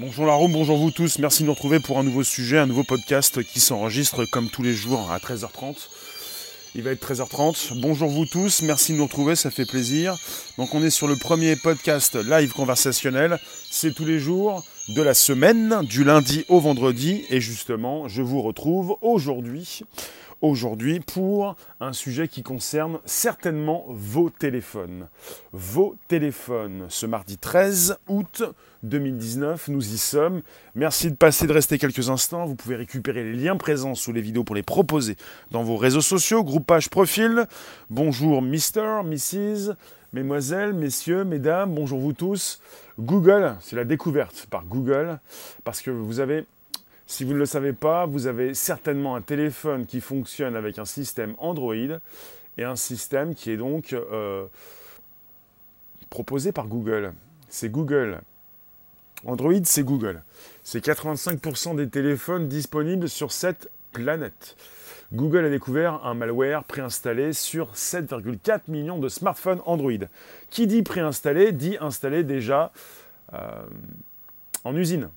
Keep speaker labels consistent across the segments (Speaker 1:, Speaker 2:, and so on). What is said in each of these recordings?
Speaker 1: Bonjour la bonjour vous tous, merci de nous retrouver pour un nouveau sujet, un nouveau podcast qui s'enregistre comme tous les jours à 13h30. Il va être 13h30. Bonjour vous tous, merci de nous retrouver, ça fait plaisir. Donc on est sur le premier podcast live conversationnel. C'est tous les jours de la semaine, du lundi au vendredi. Et justement, je vous retrouve aujourd'hui aujourd'hui pour un sujet qui concerne certainement vos téléphones. Vos téléphones, ce mardi 13 août 2019, nous y sommes. Merci de passer, de rester quelques instants. Vous pouvez récupérer les liens présents sous les vidéos pour les proposer dans vos réseaux sociaux, groupage, profil. Bonjour Mister, Mrs. Mesdemoiselles, messieurs, mesdames, bonjour vous tous. Google, c'est la découverte par Google, parce que vous avez si vous ne le savez pas, vous avez certainement un téléphone qui fonctionne avec un système Android et un système qui est donc euh, proposé par Google. C'est Google. Android, c'est Google. C'est 85% des téléphones disponibles sur cette planète. Google a découvert un malware préinstallé sur 7,4 millions de smartphones Android. Qui dit préinstallé dit installé déjà euh, en usine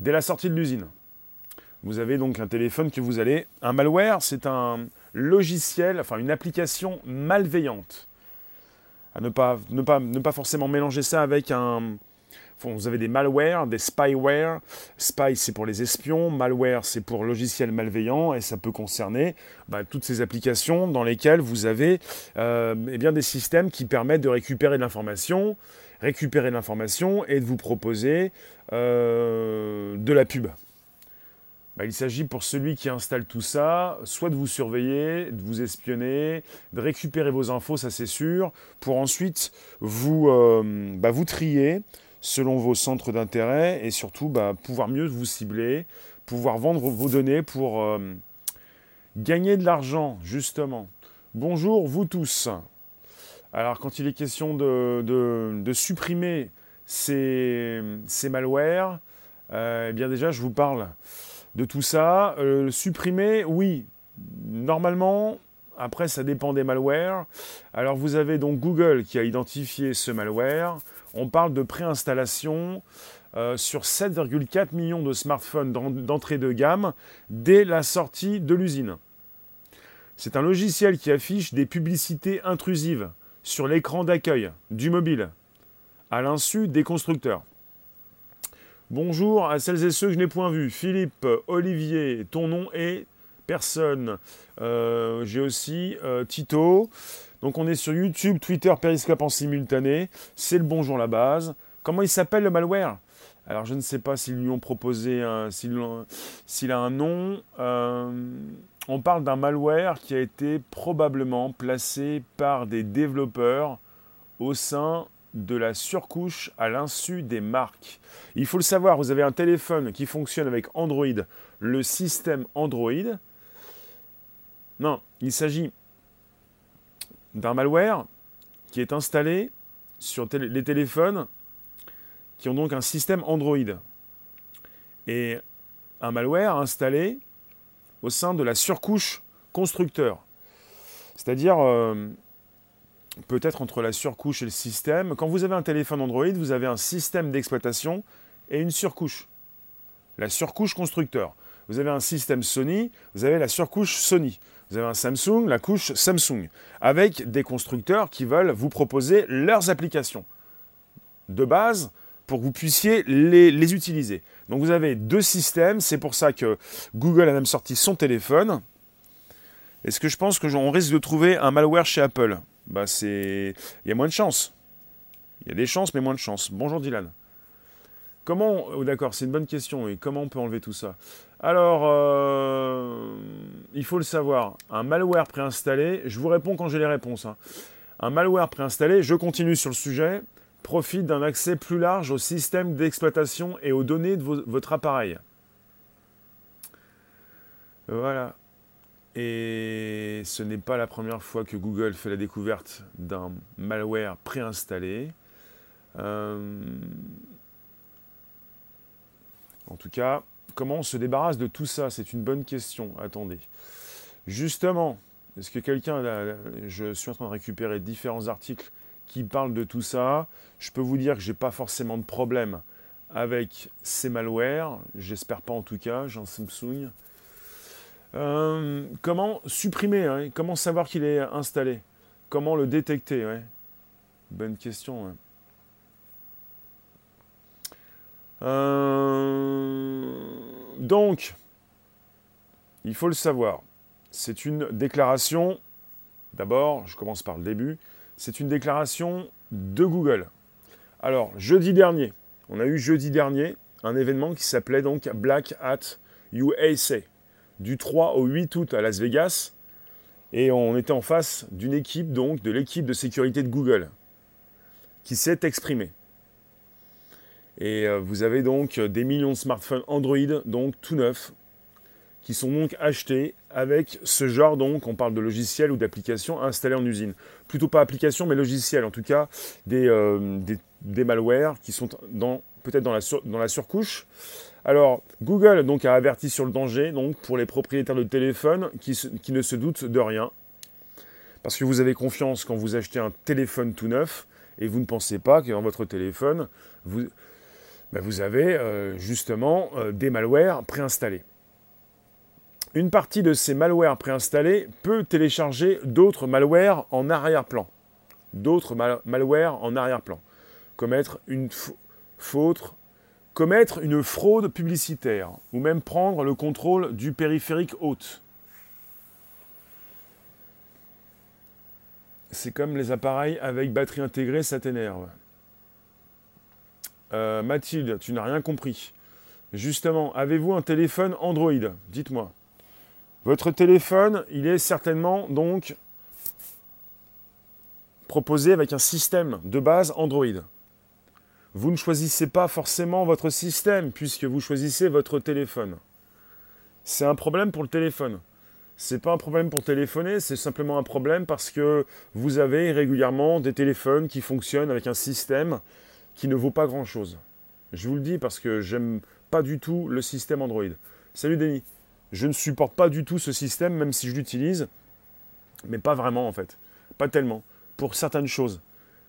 Speaker 1: dès la sortie de l'usine. Vous avez donc un téléphone que vous allez... Un malware, c'est un logiciel, enfin une application malveillante. Ne pas, forcément mélanger ça avec un... vous avez des malwares, des spyware. Spy, c'est pour les espions. Malware, c'est pour logiciel malveillant. Et ça peut concerner bah, toutes ces applications dans lesquelles vous avez euh, eh bien, des systèmes qui permettent de récupérer de l'information, récupérer l'information et de vous proposer euh, de la pub. Bah, il s'agit pour celui qui installe tout ça, soit de vous surveiller, de vous espionner, de récupérer vos infos, ça c'est sûr, pour ensuite vous, euh, bah, trier selon vos centres d'intérêt et surtout bah, pouvoir mieux vous cibler, pouvoir vendre vos données pour euh, gagner de l'argent, justement. Bonjour vous tous. Alors quand il est question de, supprimer ces, ces malwares, euh, eh bien déjà je vous parle de tout ça. Euh, supprimer, oui, normalement, après ça dépend des malwares. Alors vous avez donc Google qui a identifié ce malware. On parle de préinstallation euh, sur 7,4 millions de smartphones d'entrée de gamme dès la sortie de l'usine. C'est un logiciel qui affiche des publicités intrusives sur l'écran d'accueil du mobile, à l'insu des constructeurs. Bonjour à celles et ceux que je n'ai point vus. Philippe, Olivier, ton nom est personne. Euh, j'ai aussi euh, Tito. Donc on est sur YouTube, Twitter, Periscope en simultané. C'est le bonjour la base. Comment il s'appelle le malware? Alors je ne sais pas s'ils lui ont proposé, s'il a un nom. Euh, on parle d'un malware qui a été probablement placé par des développeurs au sein de la surcouche à l'insu des marques. Il faut le savoir, vous avez un téléphone qui fonctionne avec Android, le système Android. Non, il s'agit d'un malware qui est installé sur les téléphones qui ont donc un système Android. Et un malware installé au sein de la surcouche constructeur. C'est-à-dire, euh, peut-être entre la surcouche et le système, quand vous avez un téléphone Android, vous avez un système d'exploitation et une surcouche. La surcouche constructeur. Vous avez un système Sony, vous avez la surcouche Sony. Vous avez un Samsung, la couche Samsung, avec des constructeurs qui veulent vous proposer leurs applications de base pour que vous puissiez les, utiliser. Donc vous avez deux systèmes, c'est pour ça que Google a même sorti son téléphone. Est-ce que je pense que on risque de trouver un malware chez Apple? Bah c'est, il y a moins de chances. Il y a des chances, mais moins de chances. Bonjour Dylan. Comment, oh, d'accord, c'est une bonne question. Comment on peut enlever tout ça? Alors, euh, il faut le savoir. Un malware préinstallé. Je vous réponds quand j'ai les réponses. Hein. Un malware préinstallé. Je continue sur le sujet profite d'un accès plus large au système d'exploitation et aux données de votre appareil. Voilà. Et ce n'est pas la première fois que Google fait la découverte d'un malware préinstallé. Euh, en tout cas, comment on se débarrasse de tout ça? C'est une bonne question. Attendez. Justement, est-ce que quelqu'un... Je suis en train de récupérer différents articles qui parle de tout ça. Je peux vous dire que je n'ai pas forcément de problème avec ces malwares. J'espère pas en tout cas, j'ai un Samsung. Euh, comment supprimer hein, Comment savoir qu'il est installé? Comment le détecter Bonne question. Euh, donc, il faut le savoir. C'est une déclaration, d'abord, je commence par le début, c'est une déclaration de Google. Alors, jeudi dernier, on a eu jeudi dernier un événement qui s'appelait donc Black Hat USA, du 3 au 8 août à Las Vegas, et on était en face d'une équipe, donc de l'équipe de sécurité de Google, qui s'est exprimée. Et euh, vous avez donc des millions de smartphones Android, donc tout neufs, qui sont donc achetés avec ce genre, donc, on parle de logiciels ou d'applications installées en usine. Plutôt pas applications, mais logiciels, en tout cas, des, euh, des, malwares qui sont peut-être dans la, dans la surcouche. Alors, Google donc, a averti sur le danger donc, pour les propriétaires de téléphones qui, qui ne se doutent de rien. Parce que vous avez confiance quand vous achetez un téléphone tout neuf et vous ne pensez pas que dans votre téléphone, vous, ben, vous avez euh, justement euh, des malwares préinstallés. Une partie de ces malwares préinstallés peut télécharger d'autres malwares en arrière-plan. D'autres malwares en arrière-plan. Commettre une fraude publicitaire, ou même prendre le contrôle du périphérique haute. C'est comme les appareils avec batterie intégrée, ça t'énerve. Euh, Mathilde, tu n'as rien compris. Justement, avez-vous un téléphone Android? Dites-moi. Votre téléphone, il est certainement donc proposé avec un système de base Android. Vous ne choisissez pas forcément votre système puisque vous choisissez votre téléphone. C'est un problème pour le téléphone. C'est pas un problème pour téléphoner, c'est simplement un problème parce que vous avez régulièrement des téléphones qui fonctionnent avec un système qui ne vaut pas grand-chose. Je vous le dis parce que j'aime pas du tout le système Android. Salut Denis. Je ne supporte pas du tout ce système, même si je l'utilise, mais pas vraiment en fait. Pas tellement. Pour certaines choses,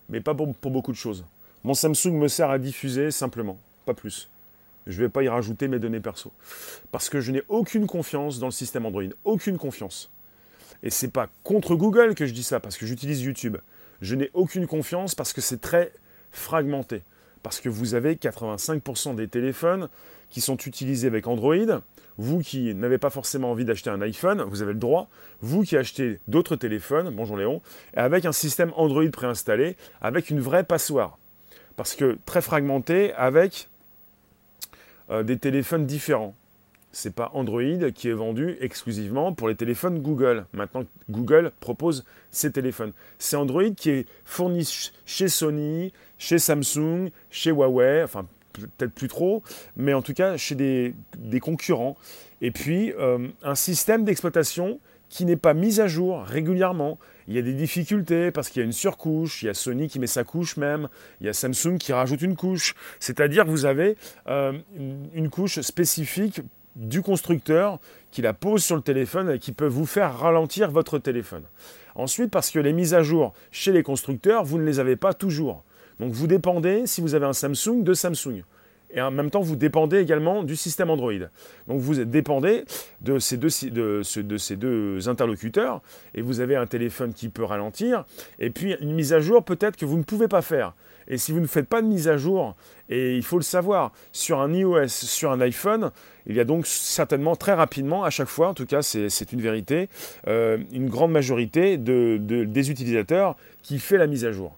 Speaker 1: mais pas pour, beaucoup de choses. Mon Samsung me sert à diffuser simplement, pas plus. Je ne vais pas y rajouter mes données perso. Parce que je n'ai aucune confiance dans le système Android. Aucune confiance. Et c'est pas contre Google que je dis ça, parce que j'utilise YouTube. Je n'ai aucune confiance parce que c'est très fragmenté. Parce que vous avez 85% des téléphones qui sont utilisés avec Android. Vous qui n'avez pas forcément envie d'acheter un iPhone, vous avez le droit. Vous qui achetez d'autres téléphones, bonjour Léon, avec un système Android préinstallé, avec une vraie passoire. Parce que très fragmenté, avec euh, des téléphones différents c'est pas Android qui est vendu exclusivement pour les téléphones Google. Maintenant, Google propose ses téléphones. C'est Android qui est fourni chez Sony, chez Samsung, chez Huawei, enfin peut-être plus trop, mais en tout cas chez des, concurrents. Et puis, euh, un système d'exploitation qui n'est pas mis à jour régulièrement. Il y a des difficultés parce qu'il y a une surcouche, il y a Sony qui met sa couche même, il y a Samsung qui rajoute une couche. C'est-à-dire que vous avez euh, une couche spécifique du constructeur qui la pose sur le téléphone et qui peut vous faire ralentir votre téléphone. Ensuite, parce que les mises à jour chez les constructeurs, vous ne les avez pas toujours. Donc vous dépendez, si vous avez un Samsung, de Samsung. Et en même temps, vous dépendez également du système Android. Donc vous dépendez de ces deux, interlocuteurs et vous avez un téléphone qui peut ralentir et puis une mise à jour peut-être que vous ne pouvez pas faire. Et si vous ne faites pas de mise à jour, et il faut le savoir, sur un iOS, sur un iPhone, il y a donc certainement très rapidement, à chaque fois, en tout cas c'est une vérité, euh, une grande majorité de, des utilisateurs qui fait la mise à jour.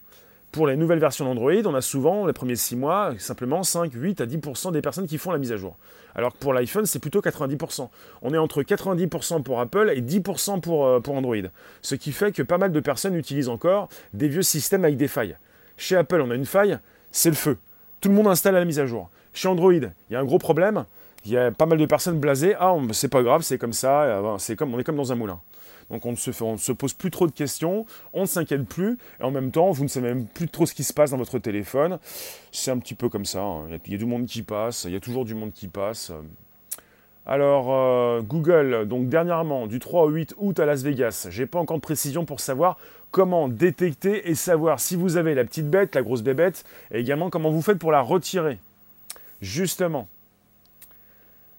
Speaker 1: Pour les nouvelles versions d'Android, on a souvent, les premiers 6 mois, simplement 5, 8 à 10% des personnes qui font la mise à jour. Alors que pour l'iPhone, c'est plutôt 90%. On est entre 90% pour Apple et 10% pour, euh, pour Android. Ce qui fait que pas mal de personnes utilisent encore des vieux systèmes avec des failles. Chez Apple, on a une faille, c'est le feu. Tout le monde installe la mise à jour. Chez Android, il y a un gros problème. Il y a pas mal de personnes blasées. Ah, c'est pas grave, c'est comme ça. Euh, on est comme dans un moulin. Donc on ne, se se pose plus trop de questions, on ne s'inquiète plus, et en même temps, vous ne savez même plus trop ce qui se passe dans votre téléphone. C'est un petit peu comme ça. Hein. Il, y a, du monde qui passe, il y a toujours du monde qui passe. Alors, euh, Google, donc dernièrement, du 3 au 8 août à Las Vegas, j'ai pas encore de précision pour savoir comment détecter et savoir si vous avez la petite bête, la grosse bébête, et également comment vous faites pour la retirer. Justement,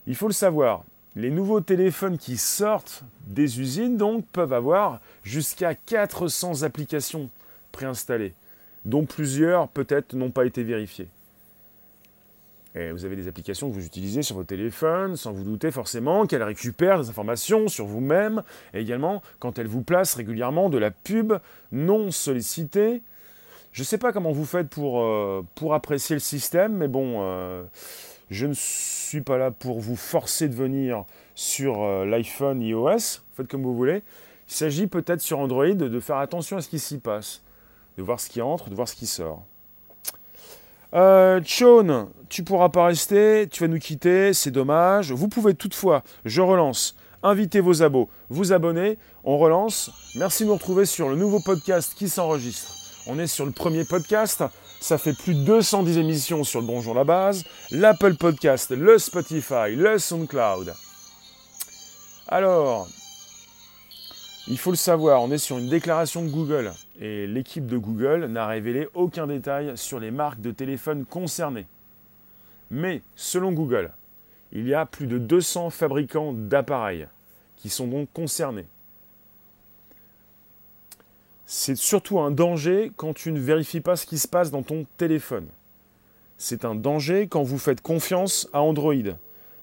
Speaker 1: il faut le savoir, les nouveaux téléphones qui sortent des usines donc peuvent avoir jusqu'à 400 applications préinstallées, dont plusieurs peut-être n'ont pas été vérifiées. Et vous avez des applications que vous utilisez sur votre téléphone sans vous douter forcément qu'elles récupèrent des informations sur vous-même et également quand elles vous placent régulièrement de la pub non sollicitée. Je ne sais pas comment vous faites pour, euh, pour apprécier le système, mais bon, euh, je ne suis pas là pour vous forcer de venir sur euh, l'iPhone iOS. Faites comme vous voulez. Il s'agit peut-être sur Android de faire attention à ce qui s'y passe, de voir ce qui entre, de voir ce qui sort. Euh, Sean, tu pourras pas rester, tu vas nous quitter, c'est dommage. Vous pouvez toutefois, je relance, inviter vos abos, vous abonner, on relance. Merci de nous retrouver sur le nouveau podcast qui s'enregistre. On est sur le premier podcast, ça fait plus de 210 émissions sur le Bonjour la base, l'Apple Podcast, le Spotify, le SoundCloud. Alors, il faut le savoir, on est sur une déclaration de Google et l'équipe de Google n'a révélé aucun détail sur les marques de téléphone concernées. Mais selon Google, il y a plus de 200 fabricants d'appareils qui sont donc concernés. C'est surtout un danger quand tu ne vérifies pas ce qui se passe dans ton téléphone. C'est un danger quand vous faites confiance à Android.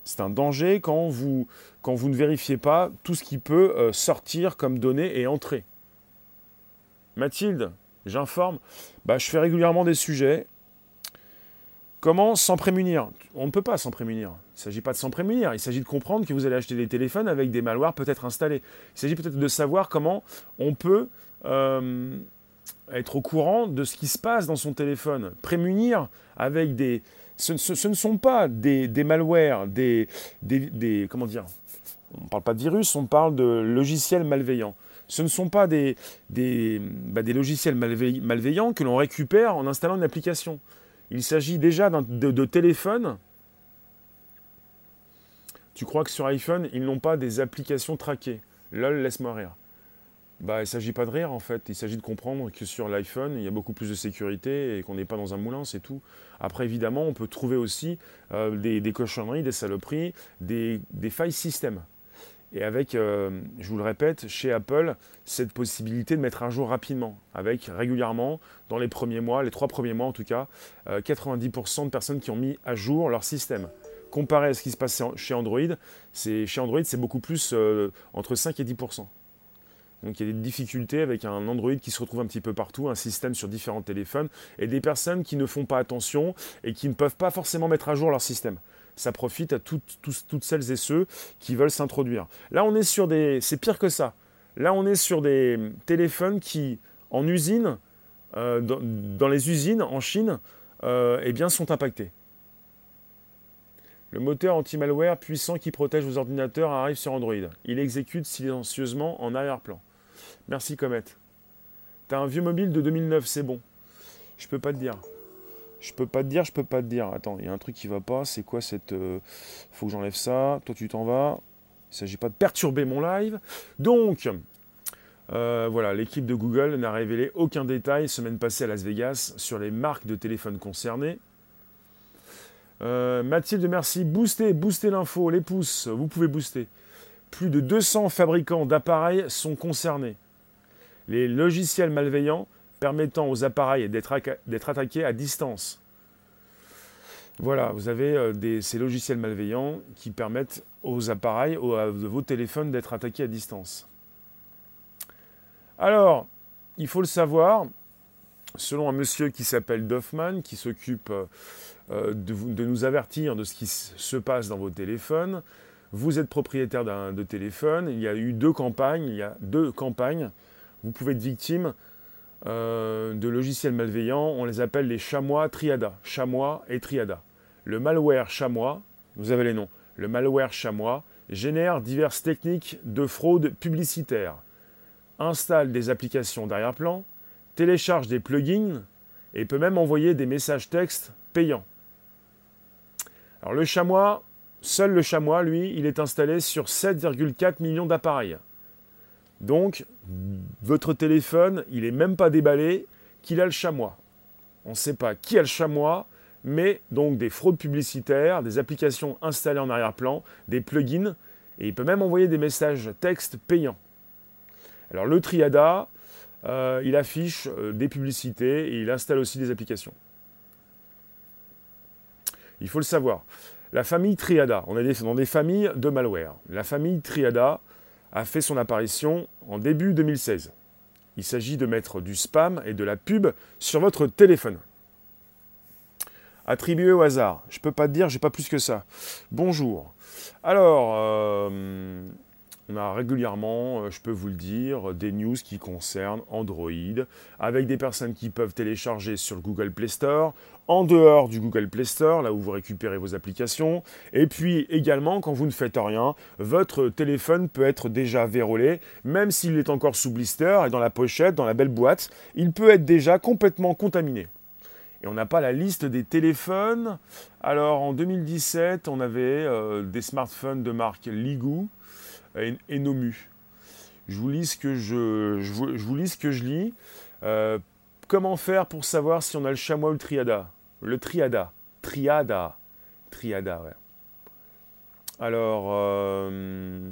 Speaker 1: C'est un danger quand vous, ne vérifiez pas tout ce qui peut euh, sortir comme données et entrer. Mathilde, j'informe, bah, je fais régulièrement des sujets. Comment s'en prémunir? On ne peut pas s'en prémunir. Il ne s'agit pas de s'en prémunir. Il s'agit de comprendre que vous allez acheter des téléphones avec des malwares peut-être installés. Il s'agit peut-être de savoir comment on peut euh, être au courant de ce qui se passe dans son téléphone. Prémunir avec des, ce, ne sont pas des, malwares, des, comment dire, on ne parle pas de virus, on parle de logiciels malveillants. Ce ne sont pas des, bah, logiciels malveillants que l'on récupère en installant une application. Il s'agit déjà de, de téléphones. Tu crois que sur iPhone, ils n'ont pas des applications traquées Lol, laisse-moi rire. Bah, il ne s'agit pas de rire en fait, il s'agit de comprendre que sur l'iPhone, il y a beaucoup plus de sécurité et qu'on n'est pas dans un moulin, c'est tout. Après, évidemment, on peut trouver aussi euh, des, cochonneries, des saloperies, des, failles système. Et avec, euh, je vous le répète, chez Apple, cette possibilité de mettre un jour rapidement, avec régulièrement, dans les premiers mois, les trois premiers mois en tout cas, 90% euh, de personnes qui ont mis à jour leur système. Comparé à ce qui se passe chez Android, chez Android, c'est beaucoup plus entre 5 et 10%. Donc il y a des difficultés avec un Android qui se retrouve un petit peu partout, un système sur différents téléphones, et des personnes qui ne font pas attention et qui ne peuvent pas forcément mettre à jour leur système. Ça profite à toutes, toutes celles et ceux qui veulent s'introduire. Là, on est sur des... C'est pire que ça. Là, on est sur des téléphones qui, en usine, euh, dans, les usines en Chine, euh, eh bien, sont impactés. Le moteur anti-malware puissant qui protège vos ordinateurs arrive sur Android. Il exécute silencieusement en arrière-plan. Merci Comet. T'as un vieux mobile de 2009, c'est bon. Je peux pas te dire. Je peux pas te dire, je peux pas te dire. Attends, il y a un truc qui va pas. C'est quoi cette. Euh, faut que j'enlève ça. Toi, tu t'en vas. Il s'agit pas de perturber mon live. Donc, euh, voilà, l'équipe de Google n'a révélé aucun détail semaine passée à Las Vegas sur les marques de téléphone concernées. Euh, Mathilde, merci. Boostez, boostez l'info, les pouces, vous pouvez booster. Plus de 200 fabricants d'appareils sont concernés les logiciels malveillants permettant aux appareils d'être attaqués à distance. Voilà, vous avez euh, ces logiciels malveillants qui permettent aux appareils, à vos téléphones d'être attaqués à distance. Alors, il faut le savoir, selon un monsieur qui s'appelle Doffman, qui s'occupe euh, de, nous avertir de ce qui se passe dans vos téléphones, vous êtes propriétaire de téléphone, il y a eu deux campagnes, il y a deux campagnes vous pouvez être victime euh, de logiciels malveillants. On les appelle les chamois triada. Chamois et triada. Le malware chamois, vous avez les noms. Le malware chamois génère diverses techniques de fraude publicitaire. Installe des applications d'arrière-plan, télécharge des plugins et peut même envoyer des messages textes payants. Alors le chamois, seul le chamois, lui, il est installé sur 7,4 millions d'appareils. Donc, votre téléphone, il n'est même pas déballé, qu'il a le chamois. On ne sait pas qui a le chamois, mais donc des fraudes publicitaires, des applications installées en arrière-plan, des plugins, et il peut même envoyer des messages texte payants. Alors le Triada, euh, il affiche euh, des publicités et il installe aussi des applications. Il faut le savoir. La famille Triada, on est dans des familles de malware. La famille Triada a fait son apparition en début 2016. Il s'agit de mettre du spam et de la pub sur votre téléphone. Attribué au hasard. Je ne peux pas te dire, j'ai pas plus que ça. Bonjour. Alors, euh, on a régulièrement, euh, je peux vous le dire, des news qui concernent Android, avec des personnes qui peuvent télécharger sur le Google Play Store, en dehors du Google Play Store, là où vous récupérez vos applications. Et puis également, quand vous ne faites rien, votre téléphone peut être déjà vérolé, même s'il est encore sous blister et dans la pochette, dans la belle boîte, il peut être déjà complètement contaminé. Et on n'a pas la liste des téléphones. Alors en 2017, on avait euh, des smartphones de marque Ligou et, Nomu. Je vous lis ce que je, je, vous, lis ce que je lis. Euh, comment faire pour savoir si on a le chamois ou le triada? Le triada. Triada. Triada, ouais. Alors, euh,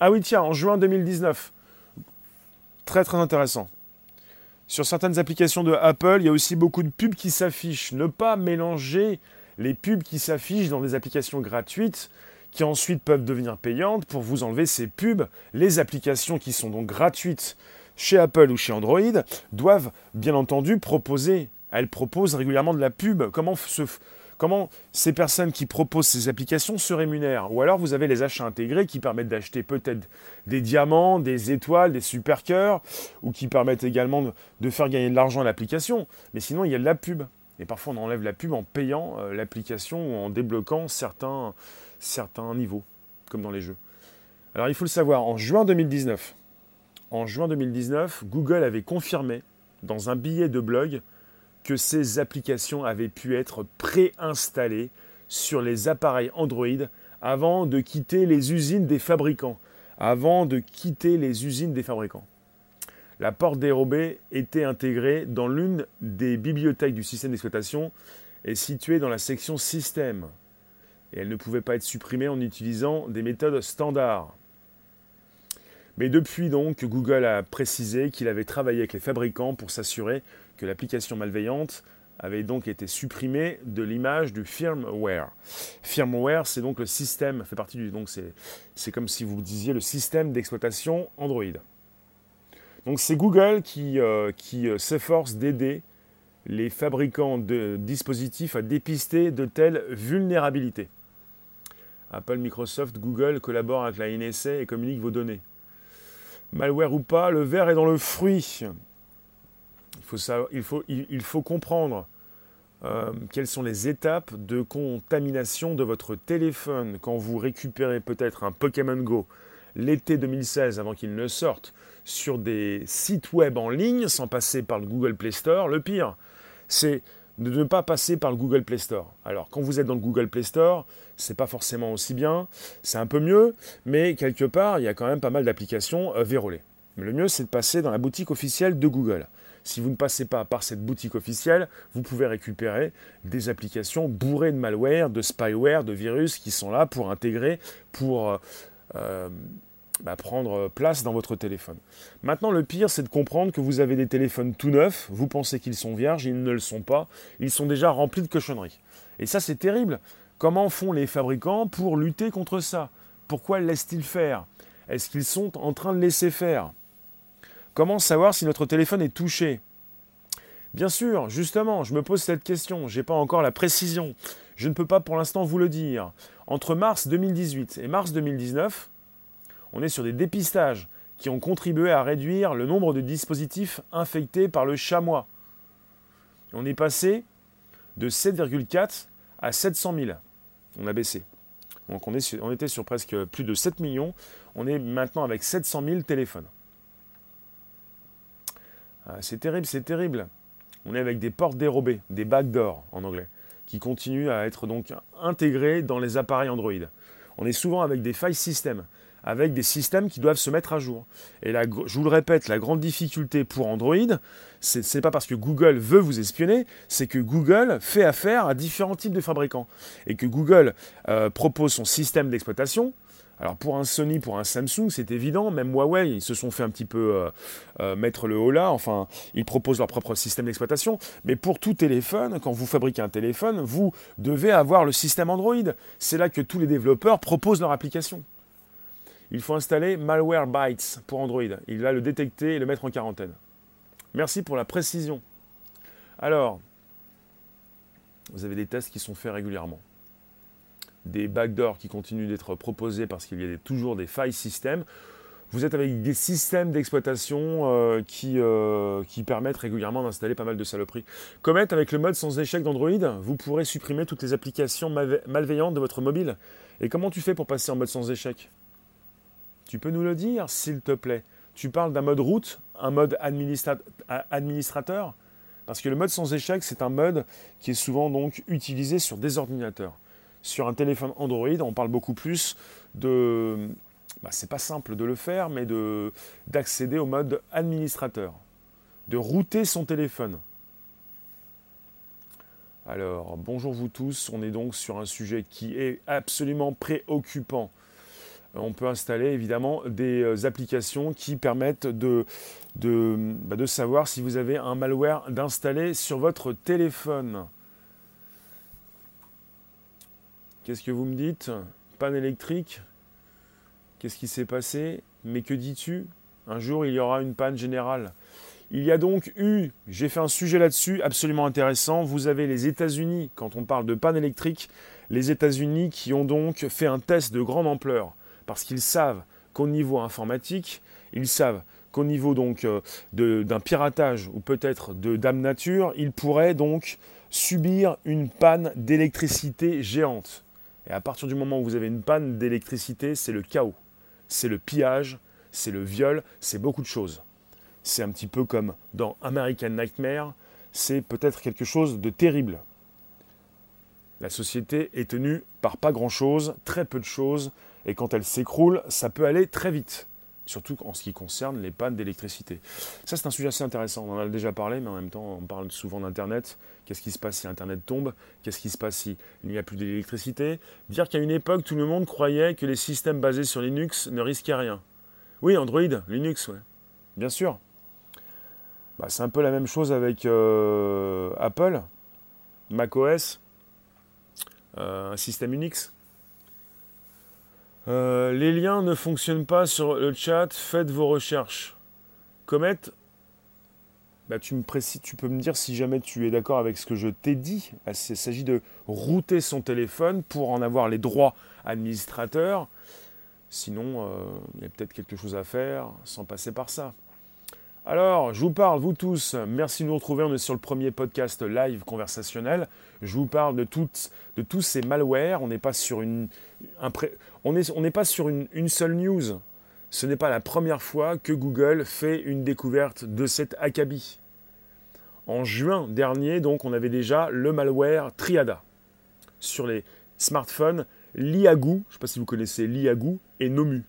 Speaker 1: ah oui, tiens, en juin 2019. Très très intéressant. Sur certaines applications de Apple, il y a aussi beaucoup de pubs qui s'affichent. Ne pas mélanger les pubs qui s'affichent dans des applications gratuites qui ensuite peuvent devenir payantes pour vous enlever ces pubs. Les applications qui sont donc gratuites chez Apple ou chez Android doivent bien entendu proposer, elles proposent régulièrement de la pub. Comment, ces personnes qui proposent ces applications se rémunèrent? Ou alors vous avez les achats intégrés qui permettent d'acheter peut-être des diamants, des étoiles, des super cœurs, ou qui permettent également de, de faire gagner de l'argent à l'application. Mais sinon, il y a de la pub. Et parfois, on enlève la pub en payant euh, l'application ou en débloquant certains, certains niveaux, comme dans les jeux. Alors, il faut le savoir, en juin 2019, en juin 2019, Google avait confirmé dans un billet de blog que ces applications avaient pu être préinstallées sur les appareils Android avant de quitter les usines des fabricants. Avant de quitter les usines des fabricants. La porte dérobée était intégrée dans l'une des bibliothèques du système d'exploitation et située dans la section Système. Et elle ne pouvait pas être supprimée en utilisant des méthodes standards. Mais depuis donc, Google a précisé qu'il avait travaillé avec les fabricants pour s'assurer que l'application malveillante avait donc été supprimée de l'image du firmware. Firmware, c'est donc le système, fait partie donc c'est comme si vous disiez le système d'exploitation Android. Donc c'est Google qui, euh, euh, s'efforce d'aider les fabricants de dispositifs à dépister de telles vulnérabilités. Apple, Microsoft, Google collaborent avec la NSA et communiquent vos données. Malware ou pas, le verre est dans le fruit. Il faut, comprendre euh, quelles sont les étapes de contamination de votre téléphone quand vous récupérez peut-être un Pokémon Go l'été 2016 avant qu'il ne sorte sur des sites web en ligne sans passer par le Google Play Store. Le pire, c'est de ne pas passer par le Google Play Store. Alors, quand vous êtes dans le Google Play Store, c'est pas forcément aussi bien, c'est un peu mieux, mais quelque part, il y a quand même pas mal d'applications euh, vérolées. Mais le mieux, c'est de passer dans la boutique officielle de Google. Si vous ne passez pas par cette boutique officielle, vous pouvez récupérer des applications bourrées de malware, de spyware, de virus qui sont là pour intégrer, pour euh, euh, bah, prendre place dans votre téléphone. Maintenant, le pire, c'est de comprendre que vous avez des téléphones tout neufs, vous pensez qu'ils sont vierges, ils ne le sont pas, ils sont déjà remplis de cochonneries. Et ça, c'est terrible. Comment font les fabricants pour lutter contre ça? Pourquoi laissent-ils faire? Est-ce qu'ils sont en train de laisser faire? Comment savoir si notre téléphone est touché? Bien sûr, justement, je me pose cette question, je n'ai pas encore la précision. Je ne peux pas pour l'instant vous le dire. Entre mars 2018 et mars 2019, on est sur des dépistages qui ont contribué à réduire le nombre de dispositifs infectés par le chamois. On est passé de 7,4 à 700 000. On a baissé. Donc on, était sur presque plus de 7 millions. On est maintenant avec 700 000 téléphones. Ah, c'est terrible, c'est terrible. On est avec des portes dérobées, des backdoors en anglais, qui continuent à être donc intégrées dans les appareils Android. On est souvent avec des failles système avec des systèmes qui doivent se mettre à jour. Et là, je vous le répète, la grande difficulté pour Android, ce n'est pas parce que Google veut vous espionner, c'est que Google fait affaire à différents types de fabricants. Et que Google euh, propose son système d'exploitation, alors pour un Sony, pour un Samsung, c'est évident, même Huawei, ils se sont fait un petit peu euh, euh, mettre le haut là, enfin, ils proposent leur propre système d'exploitation, mais pour tout téléphone, quand vous fabriquez un téléphone, vous devez avoir le système Android. C'est là que tous les développeurs proposent leur application. Il faut installer Malwarebytes pour Android. Il va le détecter et le mettre en quarantaine. Merci pour la précision. Alors, vous avez des tests qui sont faits régulièrement des backdoors qui continuent d'être proposés parce qu'il y a toujours des failles système. Vous êtes avec des systèmes d'exploitation euh, qui, euh, qui permettent régulièrement d'installer pas mal de saloperies. Comet, avec le mode sans échec d'Android, vous pourrez supprimer toutes les applications malveillantes de votre mobile. Et comment tu fais pour passer en mode sans échec? Tu peux nous le dire, s'il te plaît? Tu parles d'un mode route, un mode administrateur? Parce que le mode sans échec, c'est un mode qui est souvent donc utilisé sur des ordinateurs sur un téléphone Android, on parle beaucoup plus de... Bah, c'est pas simple de le faire, mais de, d'accéder au mode administrateur, de router son téléphone. Alors, bonjour vous tous, on est donc sur un sujet qui est absolument préoccupant. On peut installer évidemment des euh, applications qui permettent bah, de savoir si vous avez un malware d'installer sur votre téléphone. Qu'est-ce que vous me dites? Panne électrique? Qu'est-ce qui s'est passé? Mais que dis-tu? Un jour, il y aura une panne générale. Il y a donc eu, j'ai fait un sujet là-dessus absolument intéressant, vous avez les États-Unis, quand on parle de panne électrique, les États-Unis qui ont donc fait un test de grande ampleur, parce qu'ils savent qu'au niveau informatique, ils savent qu'au niveau donc euh, d'un piratage ou peut-être de dame nature, ils pourraient donc subir une panne d'électricité géante. Et à partir du moment où vous avez une panne d'électricité, c'est le chaos. C'est le pillage, c'est le viol, c'est beaucoup de choses. C'est un petit peu comme dans American Nightmare, c'est peut-être quelque chose de terrible. La société est tenue par pas grand-chose, très peu de choses, et quand elle s'écroule, ça peut aller très vite surtout en ce qui concerne les pannes d'électricité. Ça, c'est un sujet assez intéressant. On en a déjà parlé, mais en même temps, on parle souvent d'Internet. Qu'est-ce qui se passe si Internet tombe? Qu'est-ce qui se passe s'il n'y a plus d'électricité? Dire qu'à une époque, tout le monde croyait que les systèmes basés sur Linux ne risquaient rien. Oui, Android, Linux, ouais. Bien sûr. Bah, c'est un peu la même chose avec euh, Apple, macOS, euh, un système Unix. Euh, les liens ne fonctionnent pas sur le chat, faites vos recherches. Comet, bah, tu, me tu peux me dire si jamais tu es d'accord avec ce que je t'ai dit. Ah, il s'agit de router son téléphone pour en avoir les droits administrateurs. Sinon, euh, il y a peut-être quelque chose à faire sans passer par ça. Alors, je vous parle, vous tous, merci de nous retrouver, on est sur le premier podcast live conversationnel. Je vous parle de tous ces malwares, on n'est pas sur une, on n'est pas sur une, seule news. Ce n'est pas la première fois que Google fait une découverte de cet acabit. En juin dernier, donc, on avait déjà le malware Triada sur les smartphones Liagu, je ne sais pas si vous connaissez Liagu, et Nomu.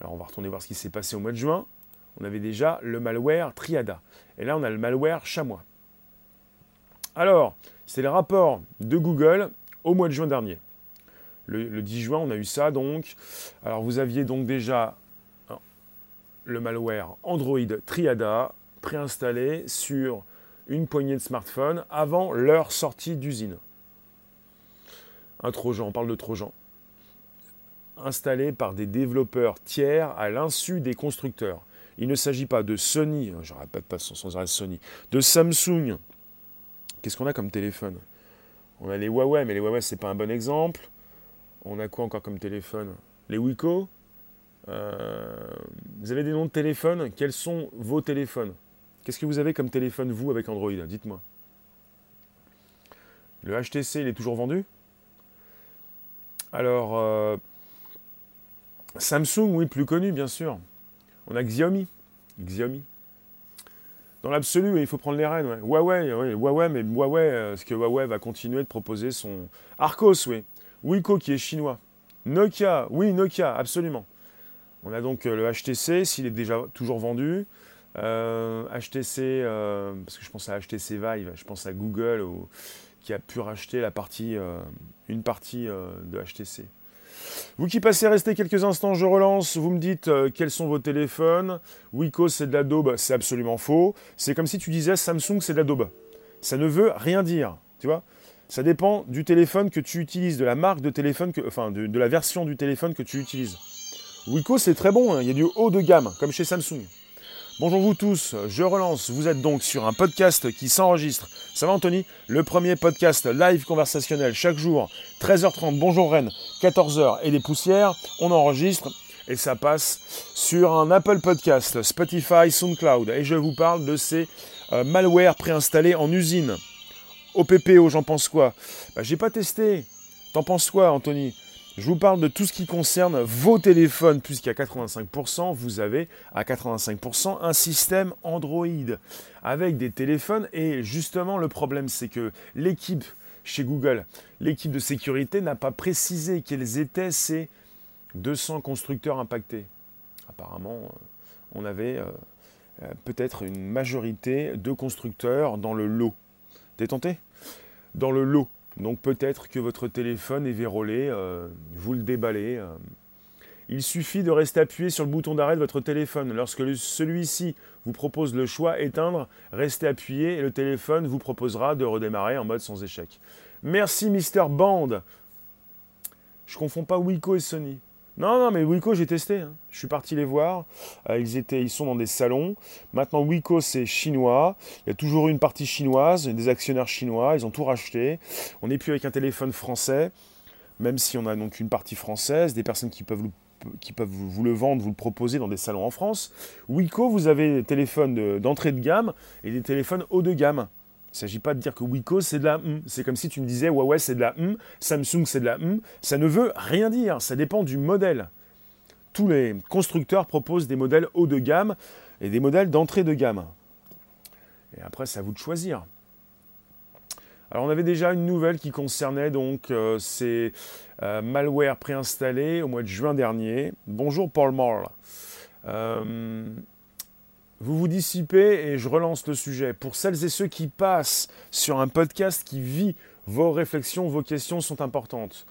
Speaker 1: Alors on va retourner voir ce qui s'est passé au mois de juin on avait déjà le malware Triada. Et là, on a le malware Chamois. Alors, c'est le rapport de Google au mois de juin dernier. Le, 10 juin, on a eu ça donc. Alors, vous aviez donc déjà hein, le malware Android Triada préinstallé sur une poignée de smartphones avant leur sortie d'usine. Un Trojan, on parle de Trojan. Installé par des développeurs tiers à l'insu des constructeurs. Il ne s'agit pas de Sony, hein, je ne répète pas sans, arrêt Sony, de Samsung. Qu'est-ce qu'on a comme téléphone? On a les Huawei, mais les Huawei, c'est pas un bon exemple. On a quoi encore comme téléphone? Les Wiko euh, Vous avez des noms de téléphone Quels sont vos téléphones? Qu'est-ce que vous avez comme téléphone, vous, avec Android? Dites-moi. Le HTC, il est toujours vendu? Alors, euh, Samsung, oui, plus connu, bien sûr. On a Xiaomi. Xiaomi. Dans l'absolu, il faut prendre les rênes. Huawei, oui, Huawei, mais Huawei, euh, ce que Huawei va continuer de proposer son Arcos, oui. Wiko qui est chinois. Nokia, oui, Nokia, absolument. On a donc le HTC, s'il est déjà toujours vendu. HTC, parce que je pense à HTC Vive, je pense à Google qui a pu racheter une partie de HTC. Vous qui passez, restez quelques instants, je relance. Vous me dites euh, quels sont vos téléphones. Wiko, c'est de la c'est absolument faux. C'est comme si tu disais Samsung, c'est de la. Ça ne veut rien dire, tu vois. Ça dépend du téléphone que tu utilises, de la marque de téléphone, que, enfin de, la version du téléphone que tu utilises. Wiko, c'est très bon, hein. il y a du haut de gamme, comme chez Samsung. Bonjour vous tous, je relance. Vous êtes donc sur un podcast qui s'enregistre. Ça va Anthony? Le premier podcast live conversationnel chaque jour, 13h30. Bonjour Rennes, 14h et des poussières. On enregistre et ça passe sur un Apple Podcast, Spotify, SoundCloud. Et je vous parle de ces euh, malwares préinstallés en usine. OPPO, j'en pense quoi? Bah, J'ai pas testé. T'en penses quoi Anthony? Je vous parle de tout ce qui concerne vos téléphones, puisqu'à 85%, vous avez à 85% un système Android avec des téléphones. Et justement, le problème, c'est que l'équipe chez Google, l'équipe de sécurité n'a pas précisé quels étaient ces 200 constructeurs impactés. Apparemment, euh, on avait euh, euh, peut-être une majorité de constructeurs dans le lot. T'es tenté? Dans le lot. Donc peut-être que votre téléphone est vérolé, euh, vous le déballez. Euh. Il suffit de rester appuyé sur le bouton d'arrêt de votre téléphone. Lorsque celui-ci vous propose le choix éteindre, restez appuyé et le téléphone vous proposera de redémarrer en mode sans échec. Merci Mister Band. Je confonds pas Wiko et Sony. Non, non, mais Wiko, j'ai testé. Hein. Je suis parti les voir. Euh, ils, étaient, ils sont dans des salons. Maintenant, Wiko, c'est chinois. Il y a toujours une partie chinoise, des actionnaires chinois. Ils ont tout racheté. On n'est plus avec un téléphone français, même si on a donc une partie française, des personnes qui peuvent, vous le vendre, vous le proposer dans des salons en France. Wiko, vous avez des téléphones d'entrée de gamme et des téléphones haut de gamme. Il ne s'agit pas de dire que Wiko c'est de la M. C'est comme si tu me disais Huawei c'est de la M, Samsung c'est de la M. Ça ne veut rien dire, ça dépend du modèle. Tous les constructeurs proposent des modèles haut de gamme et des modèles d'entrée de gamme. Et après, c'est à vous de choisir. Alors on avait déjà une nouvelle qui concernait donc euh, ces euh, malwares préinstallés au mois de juin dernier. Bonjour Paul. Euh, vous vous dissipez et je relance le sujet. Pour celles et ceux qui passent sur un podcast qui vit vos réflexions, vos questions sont importantes.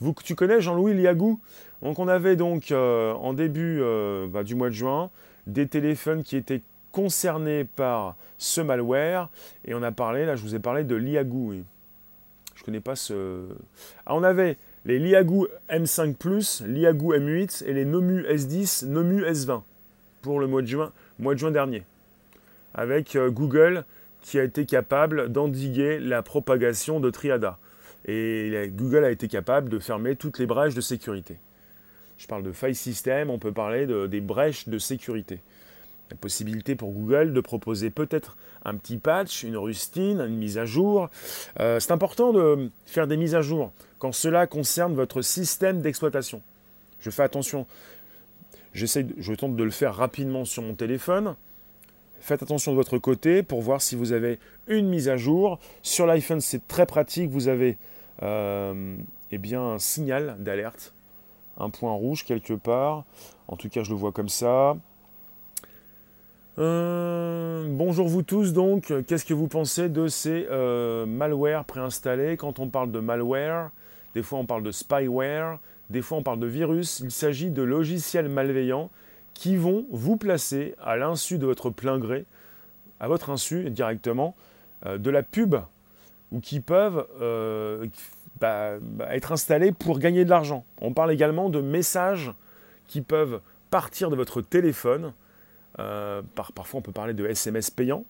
Speaker 1: Vous, tu connais Jean-Louis Liagou? Donc on avait donc euh, en début euh, bah, du mois de juin des téléphones qui étaient concernés par ce malware et on a parlé, là je vous ai parlé de Liagou. Oui. Je connais pas ce... Ah, on avait les Liagou M5+, Liagou M8 et les Nomu S10, Nomu S20 pour le mois de juin mois de juin dernier, avec euh, Google qui a été capable d'endiguer la propagation de Triada. Et Google a été capable de fermer toutes les brèches de sécurité. Je parle de file system, on peut parler de, des brèches de sécurité. La possibilité pour Google de proposer peut-être un petit patch, une rustine, une mise à jour. Euh, c'est important de faire des mises à jour quand cela concerne votre système d'exploitation. Je fais attention. J'essaie, je tente de le faire rapidement sur mon téléphone. Faites attention de votre côté pour voir si vous avez une mise à jour. Sur l'iPhone, c'est très pratique. Vous avez euh, eh bien, un signal d'alerte, un point rouge quelque part. En tout cas, je le vois comme ça. Euh, bonjour vous tous donc, qu'est-ce que vous pensez de ces euh, malwares préinstallés? Quand on parle de malware, des fois on parle de spyware, des fois on parle de virus, il s'agit de logiciels malveillants qui vont vous placer à l'insu de votre plein gré, à votre insu directement, euh, de la pub ou qui peuvent euh, bah, bah, être installés pour gagner de l'argent. On parle également de messages qui peuvent partir de votre téléphone. Euh, parfois on peut parler de SMS payants.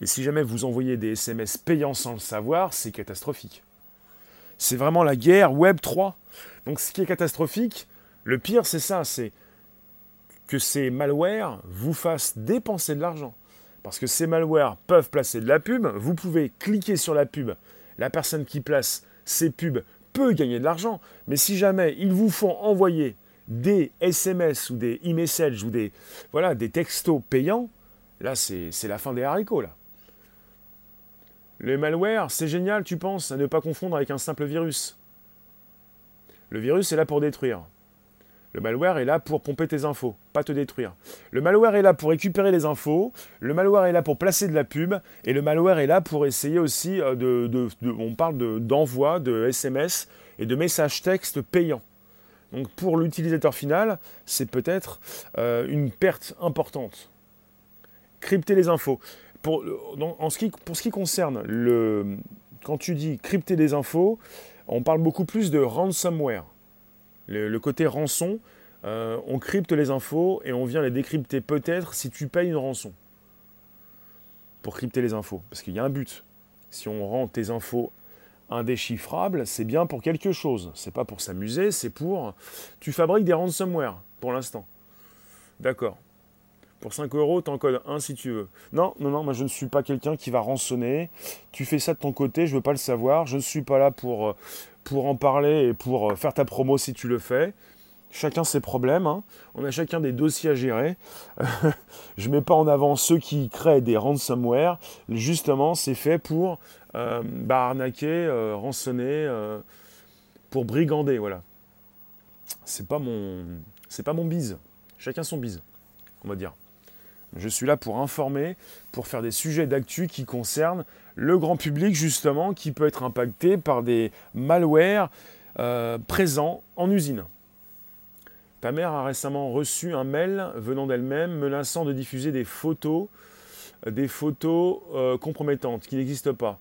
Speaker 1: Et si jamais vous envoyez des SMS payants sans le savoir, c'est catastrophique. C'est vraiment la guerre Web 3. Donc ce qui est catastrophique, le pire c'est ça, c'est que ces malwares vous fassent dépenser de l'argent. Parce que ces malwares peuvent placer de la pub, vous pouvez cliquer sur la pub, la personne qui place ces pubs peut gagner de l'argent, mais si jamais ils vous font envoyer des SMS ou des e-messages ou des, voilà, des textos payants, là c'est la fin des haricots là. Le malware, c'est génial, tu penses, à ne pas confondre avec un simple virus. Le virus est là pour détruire. Le malware est là pour pomper tes infos, pas te détruire. Le malware est là pour récupérer les infos, le malware est là pour placer de la pub, et le malware est là pour essayer aussi euh, de... on parle d'envoi de, SMS et de messages textes payants. Donc pour l'utilisateur final, c'est peut-être euh, une perte importante. Crypter les infos. Pour, en ce qui, concerne le... Quand tu dis crypter les infos, on parle beaucoup plus de ransomware le, côté rançon, euh, on crypte les infos et on vient les décrypter peut-être si tu payes une rançon. Pour crypter les infos. Parce qu'il y a un but. Si on rend tes infos indéchiffrables, c'est bien pour quelque chose. C'est pas pour s'amuser, c'est pour. Tu fabriques des ransomware pour l'instant. D'accord. Pour 5 euros, t'en codes un si tu veux. Non, non, non, moi je ne suis pas quelqu'un qui va rançonner. Tu fais ça de ton côté, je veux pas le savoir. Je ne suis pas là pour, euh, pour en parler et pour euh, faire ta promo si tu le fais. Chacun ses problèmes, hein. on a chacun des dossiers à gérer. je ne mets pas en avant ceux qui créent des ransomware. Justement, c'est fait pour euh, bah, arnaquer, rançonner, pour brigander, voilà. C'est pas mon, c'est pas mon bise. Chacun son bise, on va dire. Je suis là pour informer, pour faire des sujets d'actu qui concernent le grand public justement qui peut être impacté par des malwares euh, présents en usine. Ta mère a récemment reçu un mail venant d'elle-même menaçant de diffuser des photos, des photos euh, compromettantes qui n'existent pas.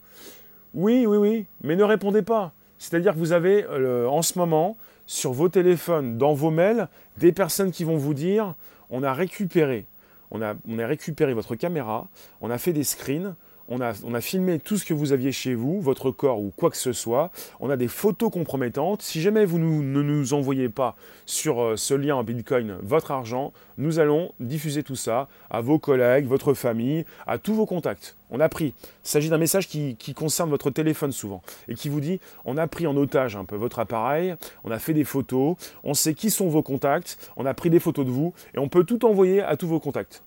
Speaker 1: Oui, oui, oui, mais ne répondez pas. C'est-à-dire que vous avez en ce moment sur vos téléphones, dans vos mails, des personnes qui vont vous dire on a récupéré, on a, récupéré votre caméra, on a fait des screens, on a, filmé tout ce que vous aviez chez vous, votre corps ou quoi que ce soit. On a des photos compromettantes. Si jamais vous ne nous envoyez pas sur euh, ce lien en Bitcoin votre argent, nous allons diffuser tout ça à vos collègues, votre famille, à tous vos contacts. On a pris. Il s'agit d'un message qui, qui, concerne votre téléphone souvent et qui vous dit on a pris en otage un peu votre appareil, on a fait des photos, on sait qui sont vos contacts, on a pris des photos de vous et on peut tout envoyer à tous vos contacts